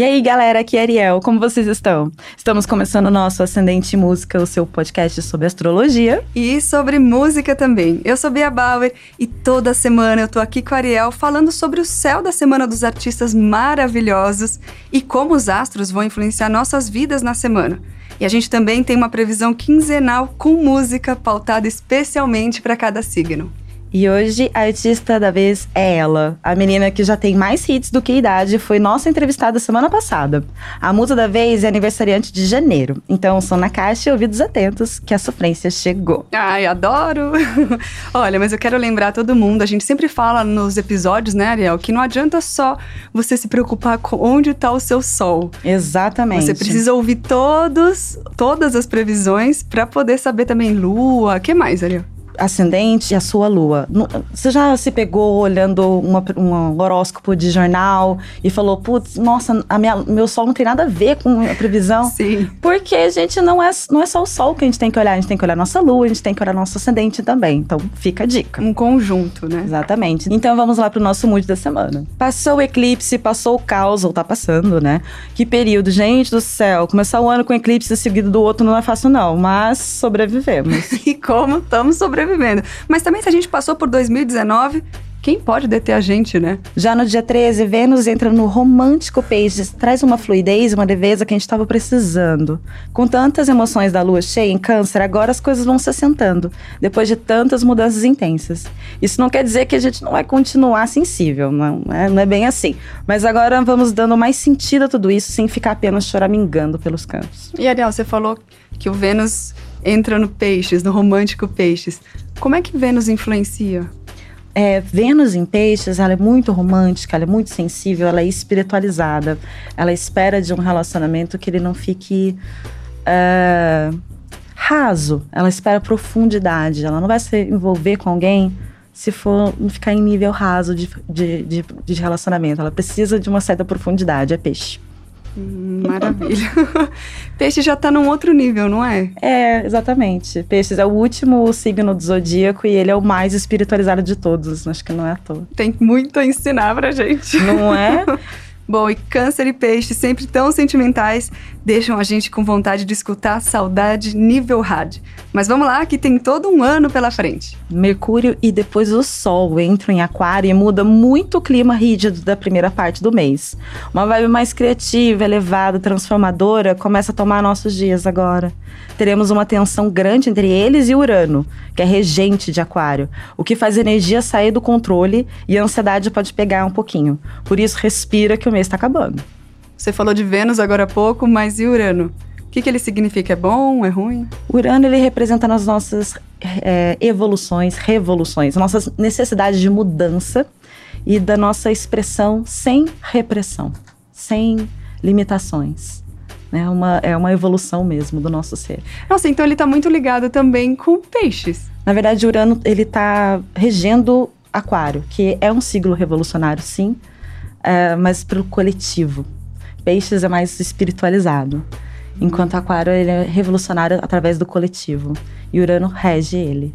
E aí, galera, aqui é Ariel, como vocês estão? Estamos começando o nosso Ascendente Música, o seu podcast sobre astrologia. E sobre música também. Eu sou Bia Bauer e toda semana eu tô aqui com a Ariel falando sobre o céu da Semana dos Artistas maravilhosos e como os astros vão influenciar nossas vidas na semana. E a gente também tem uma previsão quinzenal com música pautada especialmente para cada signo. E hoje a artista da vez é ela, a menina que já tem mais hits do que idade, foi nossa entrevistada semana passada. A musa da vez é aniversariante de janeiro, então são na caixa e ouvidos atentos que a sofrência chegou. Ai, adoro! Olha, mas eu quero lembrar todo mundo, a gente sempre fala nos episódios, né, Ariel, que não adianta só você se preocupar com onde está o seu sol. Exatamente. Você precisa ouvir todos, todas as previsões para poder saber também lua, o que mais, Ariel? Ascendente e a sua lua. Você já se pegou olhando uma, um horóscopo de jornal e falou, putz, nossa, minha, meu sol não tem nada a ver com a previsão? Sim. Porque a gente não é, não é só o sol que a gente tem que olhar, a gente tem que olhar nossa lua, a gente tem que olhar nosso ascendente também. Então fica a dica. Um conjunto, né? Exatamente. Então vamos lá pro nosso mood da semana. Passou o eclipse, passou o caos, ou tá passando, né? Que período, gente do céu. Começar o ano com eclipse seguido do outro não é fácil, não, mas sobrevivemos. e como estamos sobrevivendo? Sobrevivendo. Mas também se a gente passou por 2019, quem pode deter a gente, né? Já no dia 13, Vênus entra no romântico Peixes, traz uma fluidez, uma leveza que a gente estava precisando. Com tantas emoções da lua cheia em Câncer, agora as coisas vão se assentando, depois de tantas mudanças intensas. Isso não quer dizer que a gente não vai continuar sensível, não é, não é bem assim. Mas agora vamos dando mais sentido a tudo isso, sem ficar apenas choramingando pelos campos. E Ariel, você falou que o Vênus entra no Peixes, no romântico Peixes. Como é que Vênus influencia? É, Vênus em Peixes, ela é muito romântica, ela é muito sensível, ela é espiritualizada. Ela espera de um relacionamento que ele não fique uh, raso. Ela espera profundidade. Ela não vai se envolver com alguém se for ficar em nível raso de, de, de, de relacionamento. Ela precisa de uma certa profundidade. É peixe. Maravilha. Peixe já tá num outro nível, não é? É, exatamente. Peixes é o último signo do zodíaco e ele é o mais espiritualizado de todos. Acho que não é à toa. Tem muito a ensinar pra gente. Não é? Bom, e câncer e peixe, sempre tão sentimentais, deixam a gente com vontade de escutar saudade nível hard. Mas vamos lá, que tem todo um ano pela frente. Mercúrio e depois o Sol entram em Aquário e muda muito o clima rígido da primeira parte do mês. Uma vibe mais criativa, elevada, transformadora começa a tomar nossos dias agora. Teremos uma tensão grande entre eles e Urano, que é regente de Aquário, o que faz a energia sair do controle e a ansiedade pode pegar um pouquinho. Por isso, respira que o mês está acabando. Você falou de Vênus agora há pouco, mas e Urano? O que, que ele significa? É bom? É ruim? Urano ele representa nas nossas é, evoluções, revoluções, nossas necessidades de mudança e da nossa expressão sem repressão, sem limitações. É uma, é uma evolução mesmo do nosso ser. Nossa, então ele está muito ligado também com peixes. Na verdade, Urano ele está regendo Aquário, que é um siglo revolucionário, sim, é, mas para o coletivo. Peixes é mais espiritualizado, enquanto Aquário ele é revolucionário através do coletivo e Urano rege ele.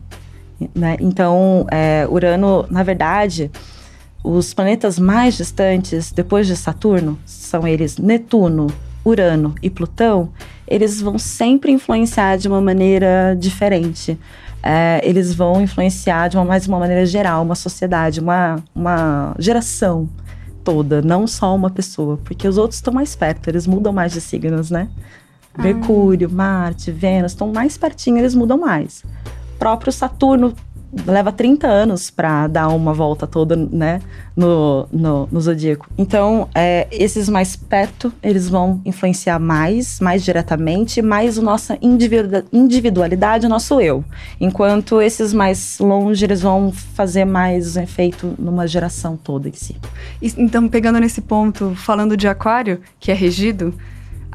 Né? Então, é, Urano, na verdade, os planetas mais distantes depois de Saturno são eles Netuno, Urano e Plutão. Eles vão sempre influenciar de uma maneira diferente. É, eles vão influenciar de uma mais uma maneira geral, uma sociedade, uma, uma geração toda, não só uma pessoa, porque os outros estão mais perto, eles mudam mais de signos, né? Ah. Mercúrio, Marte, Vênus estão mais pertinho, eles mudam mais. Próprio Saturno leva 30 anos para dar uma volta toda, né, no, no, no zodíaco. Então, é, esses mais perto, eles vão influenciar mais, mais diretamente, mais a nossa individualidade, o nosso eu. Enquanto esses mais longe, eles vão fazer mais efeito numa geração toda em si. Então, pegando nesse ponto, falando de aquário, que é regido,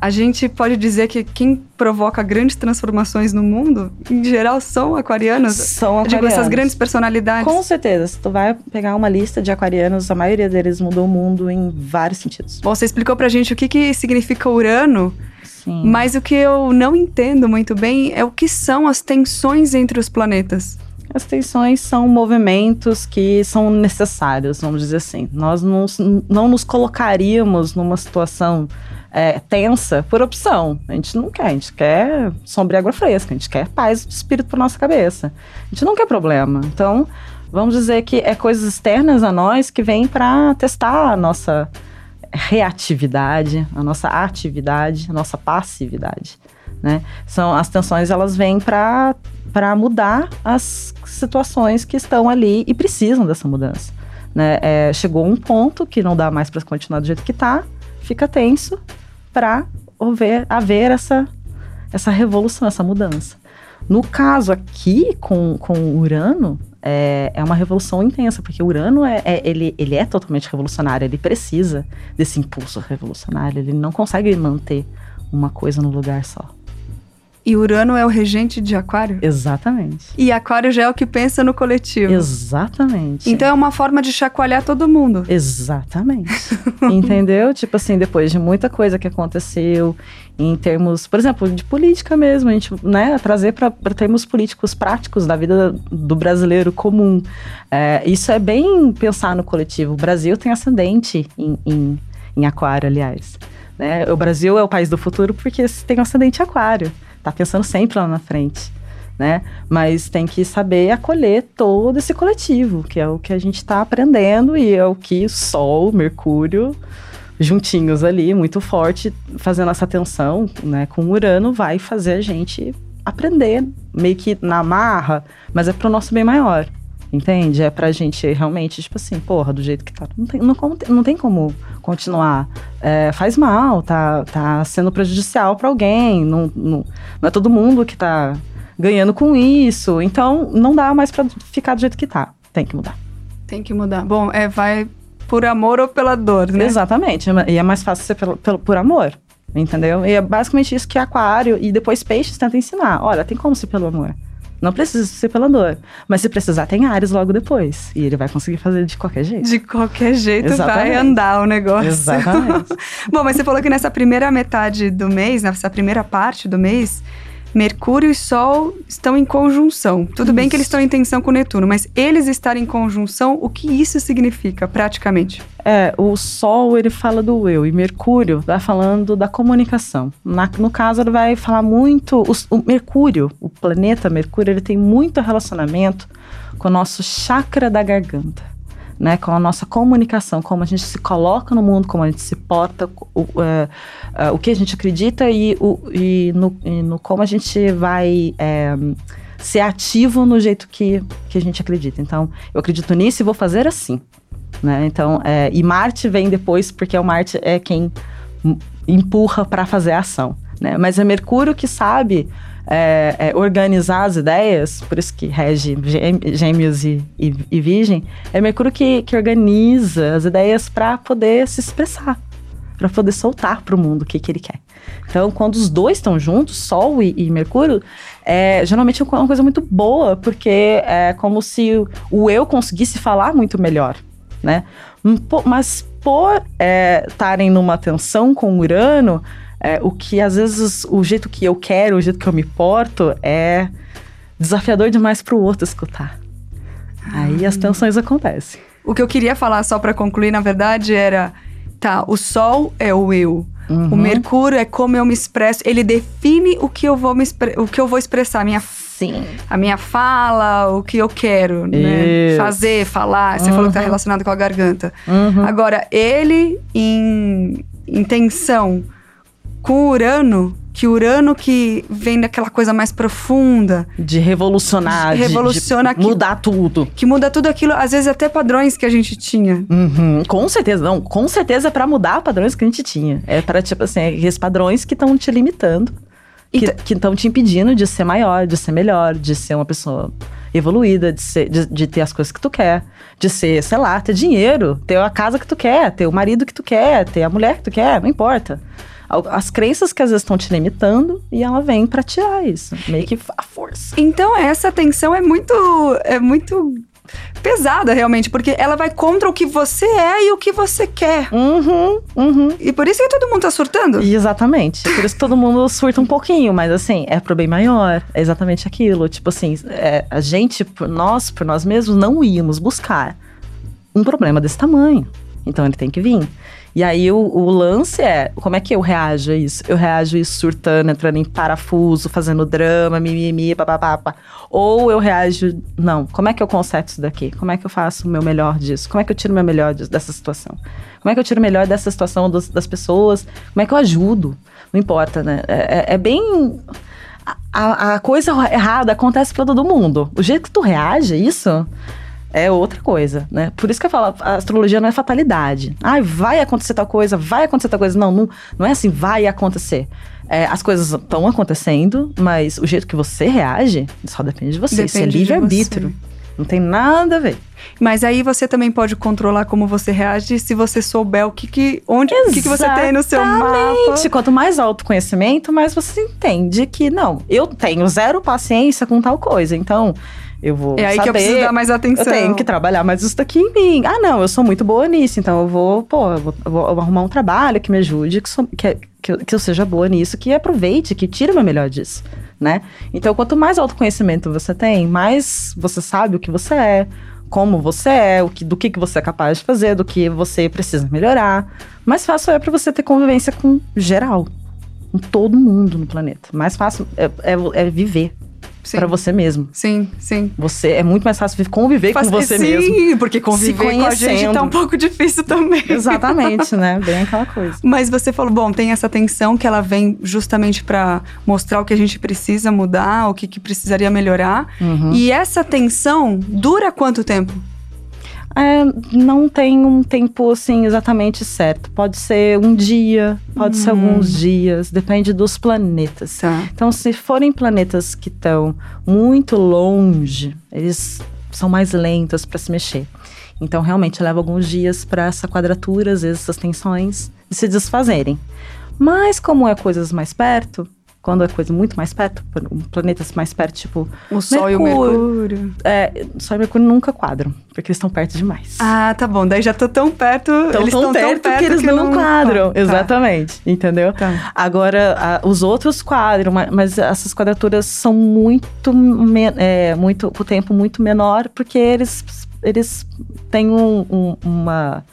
a gente pode dizer que quem provoca grandes transformações no mundo, em geral, são aquarianos. São aquarianos. Digo, essas grandes personalidades. Com certeza. Se tu vai pegar uma lista de aquarianos, a maioria deles mudou o mundo em vários sentidos. Bom, você explicou pra gente o que, que significa Urano. Sim. Mas o que eu não entendo muito bem é o que são as tensões entre os planetas. As tensões são movimentos que são necessários, vamos dizer assim. Nós não, não nos colocaríamos numa situação é, tensa por opção. A gente não quer, a gente quer sombra e água fresca, a gente quer paz de espírito para nossa cabeça. A gente não quer problema. Então, vamos dizer que é coisas externas a nós que vêm para testar a nossa reatividade, a nossa atividade, a nossa passividade. Né? São as tensões elas vêm para para mudar as situações que estão ali e precisam dessa mudança. Né? É, chegou um ponto que não dá mais para continuar do jeito que está, fica tenso para haver, haver essa, essa revolução, essa mudança. No caso aqui com, com Urano, é, é uma revolução intensa, porque Urano é, é, ele, ele é totalmente revolucionário, ele precisa desse impulso revolucionário, ele não consegue manter uma coisa no lugar só. E Urano é o regente de Aquário? Exatamente. E Aquário já é o que pensa no coletivo. Exatamente. Então é uma forma de chacoalhar todo mundo. Exatamente. Entendeu? Tipo assim, depois de muita coisa que aconteceu, em termos, por exemplo, de política mesmo, a gente, né, trazer para termos políticos práticos da vida do brasileiro comum. É, isso é bem pensar no coletivo. O Brasil tem ascendente em, em, em Aquário, aliás. Né? O Brasil é o país do futuro porque tem ascendente Aquário tá pensando sempre lá na frente, né? Mas tem que saber acolher todo esse coletivo, que é o que a gente está aprendendo e é o que Sol, Mercúrio, juntinhos ali, muito forte, fazendo essa tensão, né, com Urano, vai fazer a gente aprender, meio que na marra, mas é pro nosso bem maior. Entende? É pra gente realmente, tipo assim, porra, do jeito que tá. Não tem, não, não tem como continuar. É, faz mal, tá, tá sendo prejudicial para alguém. Não, não, não é todo mundo que tá ganhando com isso. Então, não dá mais para ficar do jeito que tá. Tem que mudar. Tem que mudar. Bom, é, vai por amor ou pela dor, né? Exatamente. E é mais fácil ser pelo, pelo, por amor. Entendeu? E é basicamente isso que aquário e depois peixes tenta ensinar. Olha, tem como ser pelo amor. Não precisa ser pela dor. Mas se precisar, tem Ares logo depois. E ele vai conseguir fazer de qualquer jeito. De qualquer jeito Exatamente. vai andar o negócio. Exatamente. Bom, mas você falou que nessa primeira metade do mês, nessa primeira parte do mês, Mercúrio e Sol estão em conjunção. Tudo isso. bem que eles estão em tensão com Netuno, mas eles estarem em conjunção, o que isso significa praticamente? É, o Sol ele fala do eu e Mercúrio vai falando da comunicação. Na, no caso, ele vai falar muito. O, o Mercúrio, o planeta Mercúrio, ele tem muito relacionamento com o nosso chakra da garganta né, com a nossa comunicação, como a gente se coloca no mundo, como a gente se porta, o, é, é, o que a gente acredita e, o, e, no, e no como a gente vai é, ser ativo no jeito que, que a gente acredita. Então, eu acredito nisso e vou fazer assim. Né? Então, é, e Marte vem depois, porque o Marte é quem empurra para fazer a ação. Né? Mas é Mercúrio que sabe é, é, organizar as ideias, por isso que rege gêmeos e, e, e virgem, é Mercúrio que, que organiza as ideias para poder se expressar, para poder soltar para o mundo o que, que ele quer. Então, quando os dois estão juntos, Sol e, e Mercúrio, é, geralmente é uma coisa muito boa, porque é como se o, eu conseguisse falar muito melhor, né? Mas por é, estarem numa tensão com Urano, é, o que às vezes o jeito que eu quero, o jeito que eu me porto é desafiador demais para o outro escutar. Aí as tensões acontecem. O que eu queria falar só para concluir, na verdade, era tá, o sol é o eu. Uhum. O Mercúrio é como eu me expresso. Ele define o que eu vou me o que eu vou expressar, a minha Sim. a minha fala, o que eu quero, né? Fazer, falar. Você uhum. falou que tá uhum. relacionado com a garganta. Uhum. Agora, ele em intenção com Urano, que Urano que vem daquela coisa mais profunda. De revolucionar, de, revoluciona de, de mudar que, tudo. Que muda tudo aquilo, às vezes até padrões que a gente tinha. Uhum, com certeza, não, com certeza é pra mudar padrões que a gente tinha. É para tipo assim, é esses padrões que estão te limitando. Que estão te impedindo de ser maior, de ser melhor, de ser uma pessoa evoluída, de, ser, de, de, ter as coisas que tu quer, de ser, sei lá, ter dinheiro, ter a casa que tu quer, ter o marido que tu quer, ter a mulher que tu quer, não importa as crenças que às vezes estão te limitando e ela vem para tirar isso, meio que a força. Então essa tensão é muito é muito pesada, realmente, porque ela vai contra o que você é e o que você quer. Uhum, uhum. E por isso que todo mundo tá surtando. E exatamente. Por isso que todo mundo surta um pouquinho, mas assim, é pro bem maior. É exatamente aquilo. Tipo assim, é, a gente, por nós, por nós mesmos, não íamos buscar um problema desse tamanho. Então ele tem que vir. E aí o, o, lance é, como é que eu reajo a isso? Eu reajo isso surtando, entrando em parafuso, fazendo drama, mimimi, papapá. Ou eu reajo, não, como é que eu conserto isso daqui? Como é que eu faço o meu melhor disso? Como é que eu tiro o meu melhor disso, dessa situação? Como é que eu tiro o melhor dessa situação dos, das pessoas? Como é que eu ajudo? Não importa, né? É, é, é bem... A, a coisa errada acontece para todo mundo. O jeito que tu reage isso é outra coisa, né? Por isso que eu falo, a astrologia não é fatalidade. Ai, vai acontecer tal coisa, vai acontecer tal coisa. Não, não, não é assim, vai acontecer. É, as coisas estão acontecendo, mas o jeito que você reage só depende de você. Depende isso é livre-arbítrio. Não tem nada a ver. Mas aí você também pode controlar como você reage se você souber o que, que onde o que, que você tem no seu mapa. Quanto mais autoconhecimento, mais você entende que não, eu tenho zero paciência com tal coisa. Então, eu vou É aí saber, que eu preciso dar mais atenção. Eu tenho que trabalhar mais isso daqui em mim. Ah, não, eu sou muito boa nisso, então eu vou, pô, eu vou, eu vou, eu arrumar um trabalho que me ajude, que, sou, que, que, que, eu seja boa nisso, que aproveite, que tire o meu melhor disso, né? Então, quanto mais autoconhecimento você tem, mais você sabe o que você é, como você é, o que, do que, que você é capaz de fazer, do que você precisa melhorar. Mais fácil é para você ter convivência com geral, com todo mundo no planeta. Mais fácil é, é, é viver para você mesmo. Sim, sim. Você é muito mais fácil conviver Faz, com você sim, mesmo. Sim, porque conviver com a gente tá um pouco difícil também. Exatamente, né? Bem aquela coisa. Mas você falou, bom, tem essa tensão que ela vem justamente para mostrar o que a gente precisa mudar, o que, que precisaria melhorar. Uhum. E essa tensão dura quanto tempo? É, não tem um tempo assim exatamente certo. Pode ser um dia, pode ser hum. alguns dias, depende dos planetas. Tá. Então, se forem planetas que estão muito longe, eles são mais lentos para se mexer. Então, realmente leva alguns dias para essa quadratura, às vezes essas tensões, se desfazerem. Mas, como é coisas mais perto, quando é coisa muito mais perto, planetas mais perto, tipo. O Sol Mercúrio, e o Mercúrio. É, Sol e Mercúrio nunca quadram, porque eles estão perto demais. Ah, tá bom. Daí já tô tão perto. Tão eles estão tão, tão perto, que eles que não, não quadram. Tá. Exatamente. Entendeu? Tá. Agora, a, os outros quadram, mas essas quadraturas são muito. É, muito o tempo muito menor, porque eles, eles têm um, um, uma,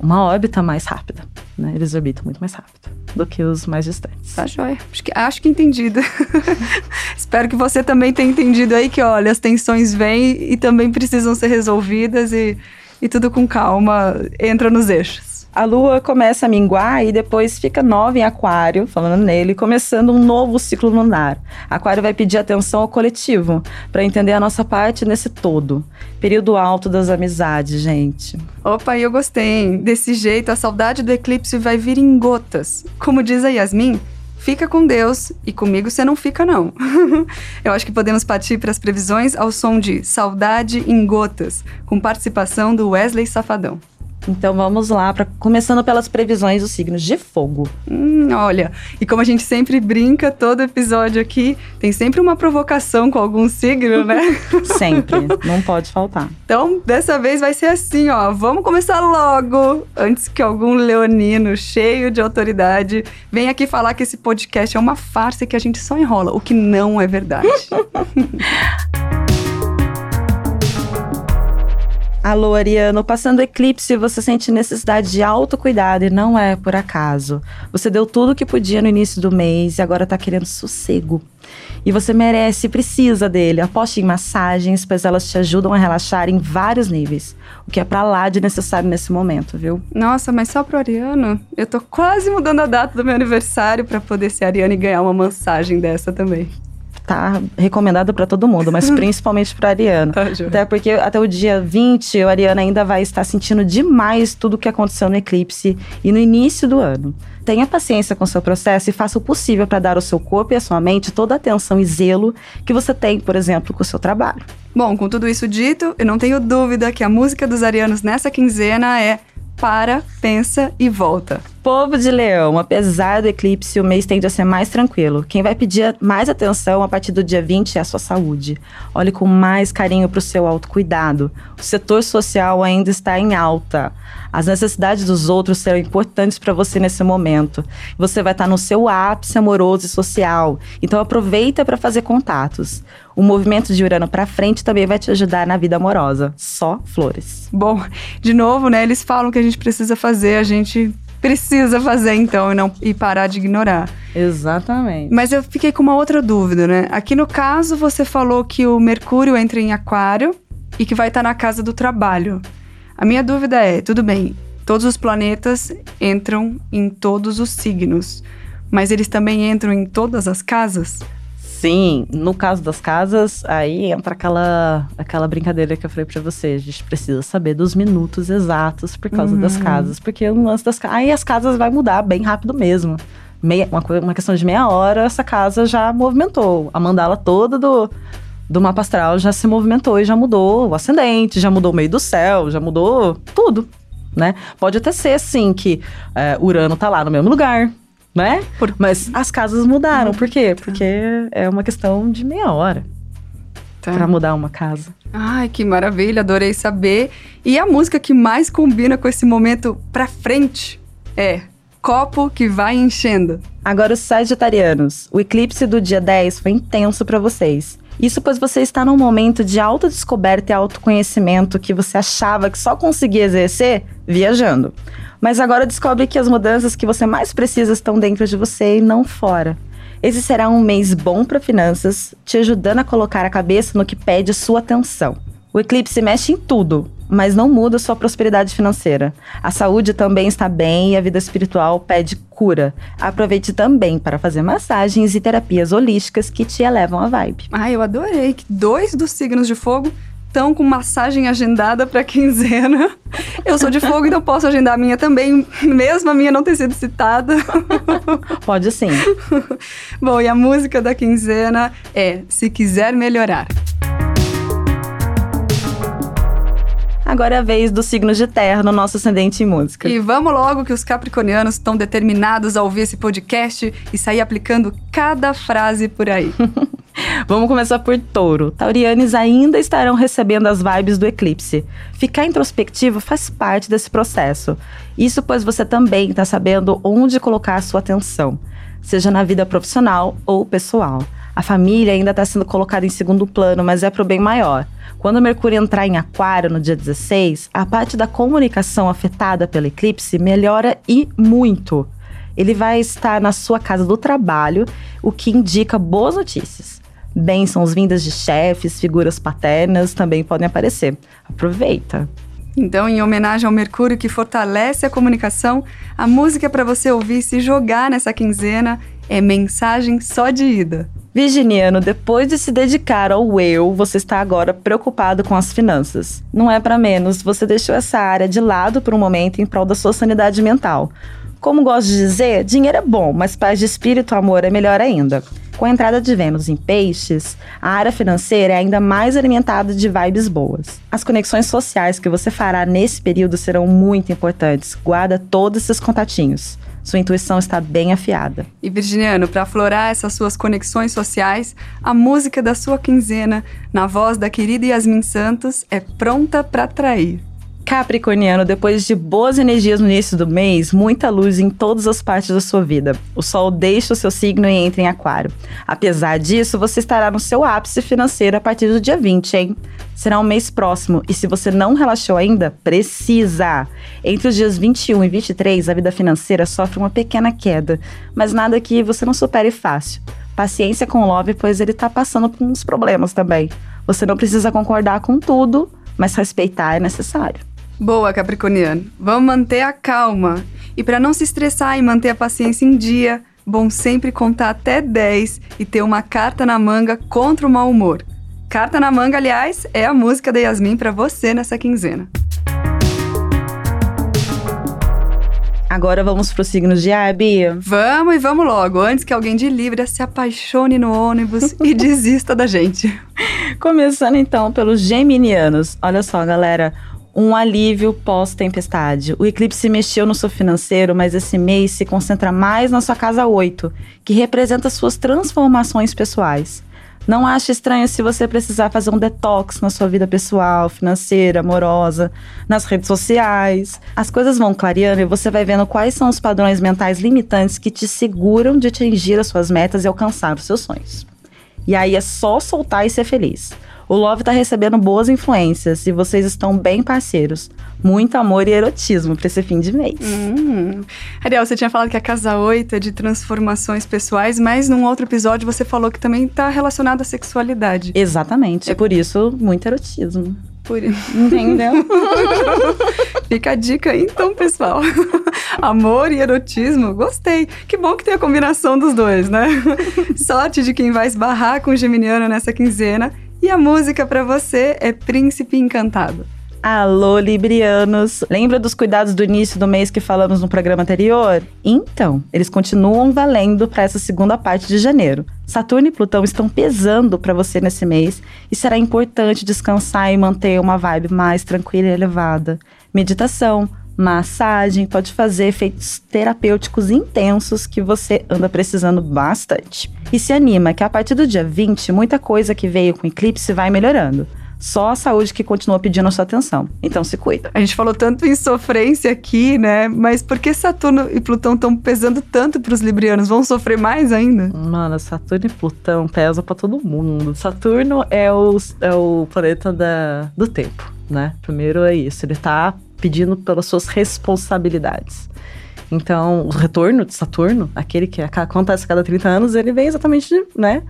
uma órbita mais rápida. Né? Eles orbitam muito mais rápido do que os mais distantes. Tá joia. Acho que, acho que entendido. Espero que você também tenha entendido aí que, olha, as tensões vêm e também precisam ser resolvidas e, e tudo com calma entra nos eixos a lua começa a minguar e depois fica nova em aquário, falando nele, começando um novo ciclo lunar. Aquário vai pedir atenção ao coletivo, para entender a nossa parte nesse todo. Período alto das amizades, gente. Opa, eu gostei? Desse jeito, a saudade do eclipse vai vir em gotas. Como diz a Yasmin, fica com Deus e comigo você não fica, não. Eu acho que podemos partir para as previsões ao som de Saudade em Gotas, com participação do Wesley Safadão. Então vamos lá, pra, começando pelas previsões dos signos de fogo. Hum, olha, e como a gente sempre brinca, todo episódio aqui tem sempre uma provocação com algum signo, né? sempre, não pode faltar. Então, dessa vez vai ser assim, ó. Vamos começar logo, antes que algum leonino cheio de autoridade venha aqui falar que esse podcast é uma farsa e que a gente só enrola, o que não é verdade. Alô, Ariano, passando eclipse, você sente necessidade de autocuidado e não é por acaso. Você deu tudo o que podia no início do mês e agora tá querendo sossego. E você merece, precisa dele. Aposte em massagens, pois elas te ajudam a relaxar em vários níveis. O que é pra lá de necessário nesse momento, viu? Nossa, mas só pro Ariano? Eu tô quase mudando a data do meu aniversário para poder ser Ariano e ganhar uma massagem dessa também tá recomendado para todo mundo, mas principalmente para Ariana. Tá, até porque até o dia 20, a Ariana ainda vai estar sentindo demais tudo o que aconteceu no eclipse e no início do ano. Tenha paciência com o seu processo e faça o possível para dar ao seu corpo e à sua mente toda a atenção e zelo que você tem, por exemplo, com o seu trabalho. Bom, com tudo isso dito, eu não tenho dúvida que a música dos arianos nessa quinzena é Para, Pensa e Volta. Povo de Leão, apesar do eclipse, o mês tende a ser mais tranquilo. Quem vai pedir mais atenção a partir do dia 20 é a sua saúde. Olhe com mais carinho para o seu autocuidado. O setor social ainda está em alta. As necessidades dos outros serão importantes para você nesse momento. Você vai estar no seu ápice amoroso e social. Então aproveita para fazer contatos. O movimento de Urano para frente também vai te ajudar na vida amorosa. Só flores. Bom, de novo, né? Eles falam que a gente precisa fazer, a gente precisa fazer então e não e parar de ignorar. Exatamente. Mas eu fiquei com uma outra dúvida, né? Aqui no caso você falou que o Mercúrio entra em Aquário e que vai estar na casa do trabalho. A minha dúvida é, tudo bem, todos os planetas entram em todos os signos, mas eles também entram em todas as casas? Sim, no caso das casas, aí entra aquela, aquela brincadeira que eu falei pra você. A gente precisa saber dos minutos exatos por causa uhum. das casas. Porque no lance das Aí as casas vai mudar bem rápido mesmo. Meia, uma, uma questão de meia hora, essa casa já movimentou. A mandala toda do, do mapa astral já se movimentou e já mudou o ascendente, já mudou o meio do céu, já mudou tudo, né? Pode até ser, assim, que é, Urano tá lá no mesmo lugar, né? Por... Mas as casas mudaram. Por quê? Porque é uma questão de meia hora tá. para mudar uma casa. Ai, que maravilha, adorei saber. E a música que mais combina com esse momento pra frente é Copo que vai enchendo. Agora os sagitarianos. O eclipse do dia 10 foi intenso para vocês. Isso pois você está num momento de autodescoberta e autoconhecimento que você achava que só conseguia exercer viajando. Mas agora descobre que as mudanças que você mais precisa estão dentro de você e não fora. Esse será um mês bom para finanças, te ajudando a colocar a cabeça no que pede sua atenção. O eclipse mexe em tudo, mas não muda sua prosperidade financeira. A saúde também está bem e a vida espiritual pede cura. Aproveite também para fazer massagens e terapias holísticas que te elevam a vibe. Ah, eu adorei que dois dos signos de fogo estão com massagem agendada para quinzena. Eu sou de fogo, então posso agendar a minha também, mesmo a minha não ter sido citada. Pode sim. Bom, e a música da quinzena é Se Quiser Melhorar. Agora é a vez do signo de terra no nosso ascendente em música. E vamos logo que os capricornianos estão determinados a ouvir esse podcast e sair aplicando cada frase por aí. Vamos começar por touro. Taurianes ainda estarão recebendo as vibes do eclipse. Ficar introspectivo faz parte desse processo. Isso pois você também está sabendo onde colocar a sua atenção, seja na vida profissional ou pessoal. A família ainda está sendo colocada em segundo plano, mas é para o bem maior. Quando Mercúrio entrar em Aquário no dia 16, a parte da comunicação afetada pelo eclipse melhora e muito. Ele vai estar na sua casa do trabalho, o que indica boas notícias. Bênçãos vindas de chefes, figuras paternas também podem aparecer. Aproveita! Então, em homenagem ao Mercúrio que fortalece a comunicação, a música para você ouvir e se jogar nessa quinzena é Mensagem Só de Ida. Virginiano, depois de se dedicar ao eu, você está agora preocupado com as finanças. Não é para menos, você deixou essa área de lado por um momento em prol da sua sanidade mental. Como gosto de dizer, dinheiro é bom, mas paz de espírito e amor é melhor ainda. Com a entrada de Vênus em Peixes, a área financeira é ainda mais alimentada de vibes boas. As conexões sociais que você fará nesse período serão muito importantes. Guarda todos esses contatinhos. Sua intuição está bem afiada. E Virginiano, para aflorar essas suas conexões sociais, a música da sua quinzena, na voz da querida Yasmin Santos, é pronta para atrair. Capricorniano, depois de boas energias no início do mês, muita luz em todas as partes da sua vida. O Sol deixa o seu signo e entra em Aquário. Apesar disso, você estará no seu ápice financeiro a partir do dia 20, hein? Será um mês próximo e se você não relaxou ainda, precisa! Entre os dias 21 e 23, a vida financeira sofre uma pequena queda, mas nada que você não supere fácil. Paciência com o Love, pois ele tá passando por uns problemas também. Você não precisa concordar com tudo, mas respeitar é necessário. Boa, Capricorniano. Vamos manter a calma. E para não se estressar e manter a paciência em dia, bom sempre contar até 10 e ter uma carta na manga contra o mau humor. Carta na manga, aliás, é a música da Yasmin para você nessa quinzena. Agora vamos pro signo de ar, Bia? Vamos e vamos logo, antes que alguém de Libra se apaixone no ônibus e desista da gente. Começando então pelos geminianos. Olha só, galera, um alívio pós-tempestade. O eclipse mexeu no seu financeiro, mas esse mês se concentra mais na sua casa 8, que representa suas transformações pessoais. Não ache estranho se você precisar fazer um detox na sua vida pessoal, financeira, amorosa, nas redes sociais. As coisas vão clareando e você vai vendo quais são os padrões mentais limitantes que te seguram de atingir as suas metas e alcançar os seus sonhos. E aí é só soltar e ser feliz. O Love tá recebendo boas influências e vocês estão bem parceiros. Muito amor e erotismo para esse fim de mês. Hum. Ariel, você tinha falado que a casa 8 é de transformações pessoais, mas num outro episódio você falou que também tá relacionado à sexualidade. Exatamente. É por isso, muito erotismo. Por... Entendeu? Fica a dica aí, então, pessoal. Amor e erotismo, gostei. Que bom que tem a combinação dos dois, né? Sorte de quem vai esbarrar com o Geminiano nessa quinzena e a música para você é Príncipe Encantado. Alô, Librianos! Lembra dos cuidados do início do mês que falamos no programa anterior? Então, eles continuam valendo para essa segunda parte de janeiro. Saturno e Plutão estão pesando para você nesse mês e será importante descansar e manter uma vibe mais tranquila e elevada. Meditação, massagem, pode fazer efeitos terapêuticos intensos que você anda precisando bastante. E se anima que a partir do dia 20, muita coisa que veio com eclipse vai melhorando. Só a saúde que continua pedindo a sua atenção. Então se cuida. A gente falou tanto em sofrência aqui, né? Mas por que Saturno e Plutão estão pesando tanto para os librianos? Vão sofrer mais ainda? Mano, Saturno e Plutão pesam para todo mundo. Saturno é o, é o planeta da, do tempo, né? Primeiro é isso. Ele tá pedindo pelas suas responsabilidades. Então, o retorno de Saturno, aquele que acontece a cada 30 anos, ele vem exatamente, de, né,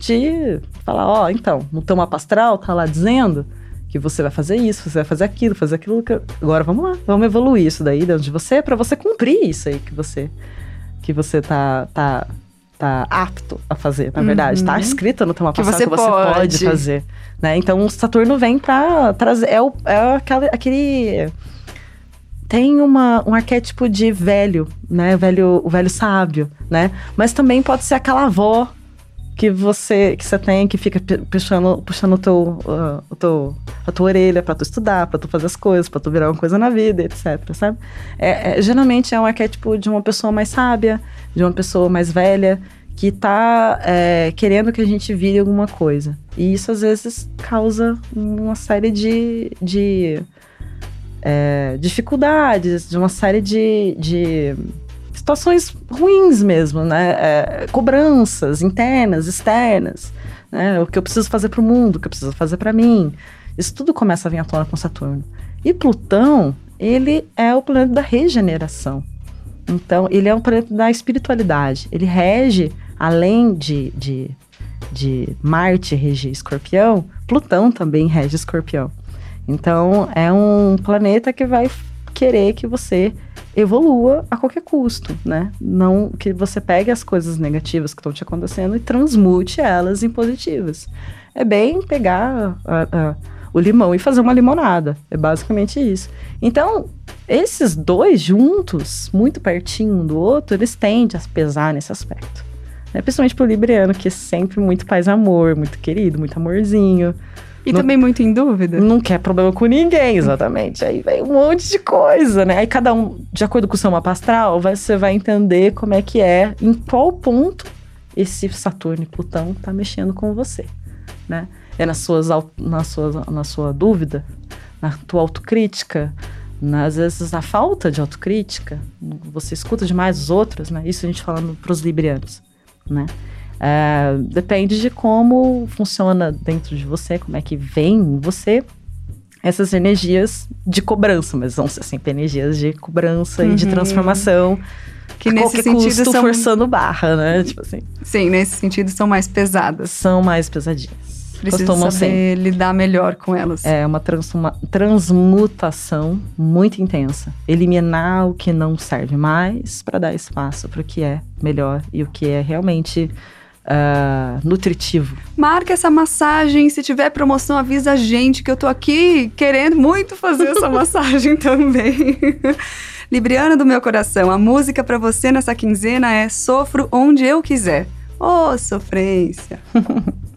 de falar, ó, oh, então, no teu mapa astral tá lá dizendo que você vai fazer isso, você vai fazer aquilo, fazer aquilo. Que... Agora vamos lá, vamos evoluir isso daí dentro de você para você cumprir isso aí que você que você tá tá tá apto a fazer, na verdade, tá uhum. tá escrito no teu mapa astral que você, que você pode. pode fazer, né? Então, o Saturno vem para trazer é, o, é aquele, aquele tem uma, um arquétipo de velho, né? Velho, o velho sábio, né? Mas também pode ser aquela avó que você que você tem que fica puxando puxando o teu, uh, o teu, a tua orelha para tu estudar, para tu fazer as coisas, para tu virar uma coisa na vida, etc, sabe? É, é, geralmente é um arquétipo de uma pessoa mais sábia, de uma pessoa mais velha que tá é, querendo que a gente vire alguma coisa. E isso às vezes causa uma série de, de é, dificuldades, de uma série de, de situações ruins mesmo, né? É, cobranças internas, externas, né? O que eu preciso fazer para o mundo, o que eu preciso fazer para mim. Isso tudo começa a vir à tona com Saturno. E Plutão, ele é o planeta da regeneração. Então, ele é um planeta da espiritualidade. Ele rege, além de, de, de Marte reger escorpião, Plutão também rege escorpião. Então, é um planeta que vai querer que você evolua a qualquer custo, né? Não que você pegue as coisas negativas que estão te acontecendo e transmute elas em positivas. É bem pegar a, a, o limão e fazer uma limonada. É basicamente isso. Então, esses dois juntos, muito pertinho um do outro, eles tendem a pesar nesse aspecto. É, principalmente pro Libriano, que é sempre muito paz-amor, muito querido, muito amorzinho. E não, também muito em dúvida. Não quer problema com ninguém, exatamente. Aí vem um monte de coisa, né? Aí cada um, de acordo com o seu mapa astral, você vai entender como é que é, em qual ponto esse Saturno e Plutão tá mexendo com você, né? É nas suas, na, sua, na sua dúvida, na tua autocrítica, na, às vezes na falta de autocrítica, você escuta demais os outros, né? Isso a gente falando para os librianos, né? É, depende de como funciona dentro de você, como é que vem em você essas energias de cobrança, mas vão ser sempre energias de cobrança uhum. e de uhum. transformação. Que nesse sentido custo, são forçando barra, né? Tipo assim. Sim, nesse sentido são mais pesadas. São mais pesadinhas. Precisa saber ser. lidar melhor com elas. É uma transmutação muito intensa. Eliminar o que não serve mais para dar espaço para o que é melhor e o que é realmente uh, nutritivo. Marca essa massagem. Se tiver promoção, avisa a gente que eu tô aqui querendo muito fazer essa massagem também. Libriana do meu coração, a música para você nessa quinzena é Sofro Onde Eu Quiser. Ô, oh, sofrência!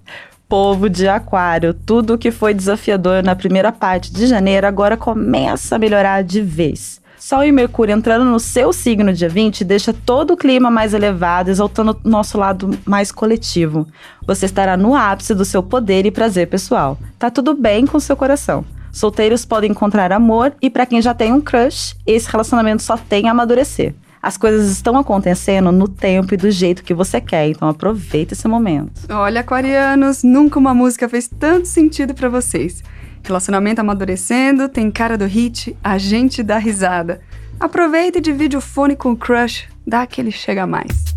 povo de Aquário, tudo que foi desafiador na primeira parte de janeiro agora começa a melhorar de vez. Sol e Mercúrio entrando no seu signo dia 20 deixa todo o clima mais elevado, exaltando o nosso lado mais coletivo. Você estará no ápice do seu poder e prazer pessoal. Tá tudo bem com seu coração. Solteiros podem encontrar amor e para quem já tem um crush, esse relacionamento só tem a amadurecer. As coisas estão acontecendo no tempo e do jeito que você quer, então aproveita esse momento. Olha, aquarianos, nunca uma música fez tanto sentido para vocês. Relacionamento amadurecendo, tem cara do hit, a gente dá risada. Aproveita e divide o fone com o crush, dá aquele chega mais.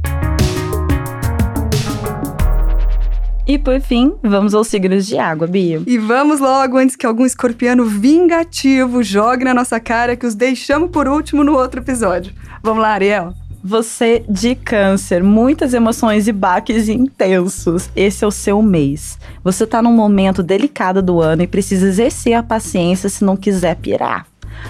E por fim, vamos aos signos de água, Bia. E vamos logo antes que algum escorpiano vingativo jogue na nossa cara que os deixamos por último no outro episódio. Vamos lá, Ariel. Você de câncer, muitas emoções e baques intensos. Esse é o seu mês. Você tá num momento delicado do ano e precisa exercer a paciência se não quiser pirar.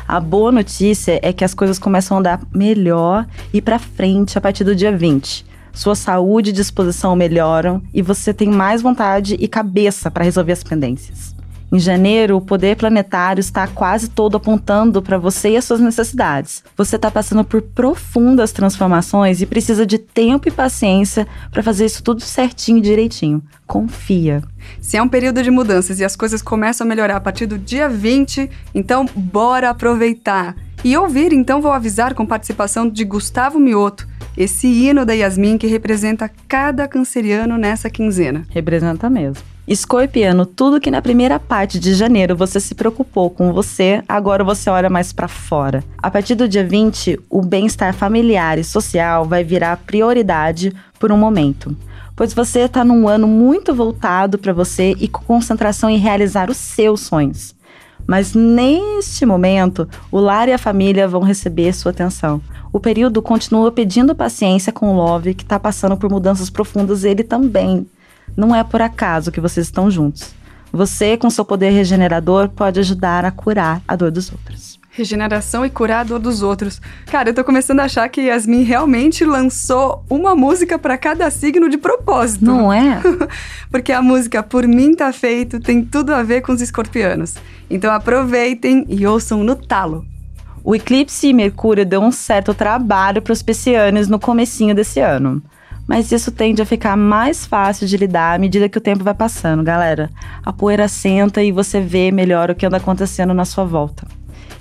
A boa notícia é que as coisas começam a andar melhor e para frente a partir do dia 20. Sua saúde e disposição melhoram e você tem mais vontade e cabeça para resolver as pendências. Em janeiro, o poder planetário está quase todo apontando para você e as suas necessidades. Você está passando por profundas transformações e precisa de tempo e paciência para fazer isso tudo certinho e direitinho. Confia. Se é um período de mudanças e as coisas começam a melhorar a partir do dia 20, então bora aproveitar. E ouvir, então vou avisar com participação de Gustavo Mioto, esse hino da Yasmin que representa cada canceriano nessa quinzena. Representa mesmo. Escorpiano, tudo que na primeira parte de janeiro você se preocupou com você, agora você olha mais para fora. A partir do dia 20, o bem-estar familiar e social vai virar prioridade por um momento. Pois você está num ano muito voltado para você e com concentração em realizar os seus sonhos. Mas neste momento, o lar e a família vão receber sua atenção. O período continua pedindo paciência com o Love, que está passando por mudanças profundas ele também. Não é por acaso que vocês estão juntos. Você, com seu poder regenerador, pode ajudar a curar a dor dos outros. Regeneração e curar a dor dos outros. Cara, eu tô começando a achar que Yasmin realmente lançou uma música para cada signo de propósito. Não é? Porque a música Por Mim Tá Feito tem tudo a ver com os escorpianos. Então aproveitem e ouçam no talo. O eclipse Mercúrio deu um certo trabalho para os piscianos no comecinho desse ano mas isso tende a ficar mais fácil de lidar à medida que o tempo vai passando, galera. A poeira senta e você vê melhor o que anda acontecendo na sua volta.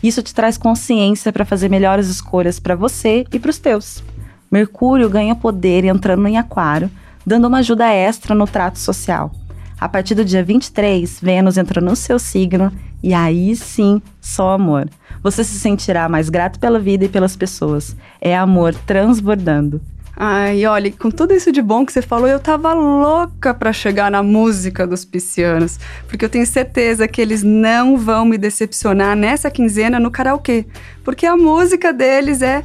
Isso te traz consciência para fazer melhores escolhas para você e para os teus. Mercúrio ganha poder entrando em Aquário, dando uma ajuda extra no trato social. A partir do dia 23, Vênus entra no seu signo e aí sim, só amor. Você se sentirá mais grato pela vida e pelas pessoas. É amor transbordando. Ai, olha, com tudo isso de bom que você falou, eu tava louca para chegar na música dos piscianos, porque eu tenho certeza que eles não vão me decepcionar nessa quinzena no karaokê, porque a música deles é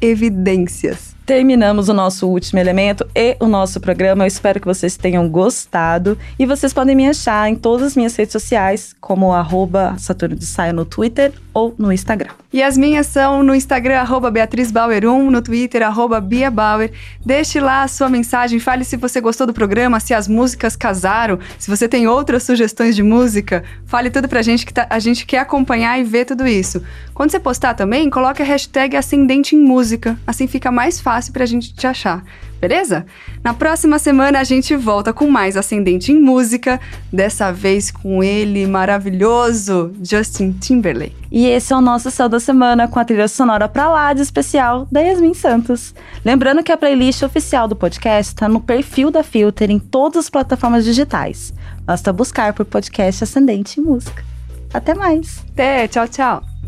Evidências terminamos o nosso último elemento e o nosso programa. Eu espero que vocês tenham gostado. E vocês podem me achar em todas as minhas redes sociais, como arroba Saturno de Saia no Twitter ou no Instagram. E as minhas são no Instagram, arroba Beatriz Bauer 1, no Twitter, arroba Bia Bauer. Deixe lá a sua mensagem, fale se você gostou do programa, se as músicas casaram, se você tem outras sugestões de música, fale tudo pra gente que tá, a gente quer acompanhar e ver tudo isso. Quando você postar também, coloque a hashtag Ascendente em Música, assim fica mais fácil fácil pra gente te achar, beleza? Na próxima semana a gente volta com mais Ascendente em Música, dessa vez com ele maravilhoso, Justin Timberlake. E esse é o nosso Céu da Semana com a trilha sonora pra lá de especial da Yasmin Santos. Lembrando que a playlist oficial do podcast está no perfil da Filter em todas as plataformas digitais. Basta buscar por podcast Ascendente em Música. Até mais. Até, tchau, tchau.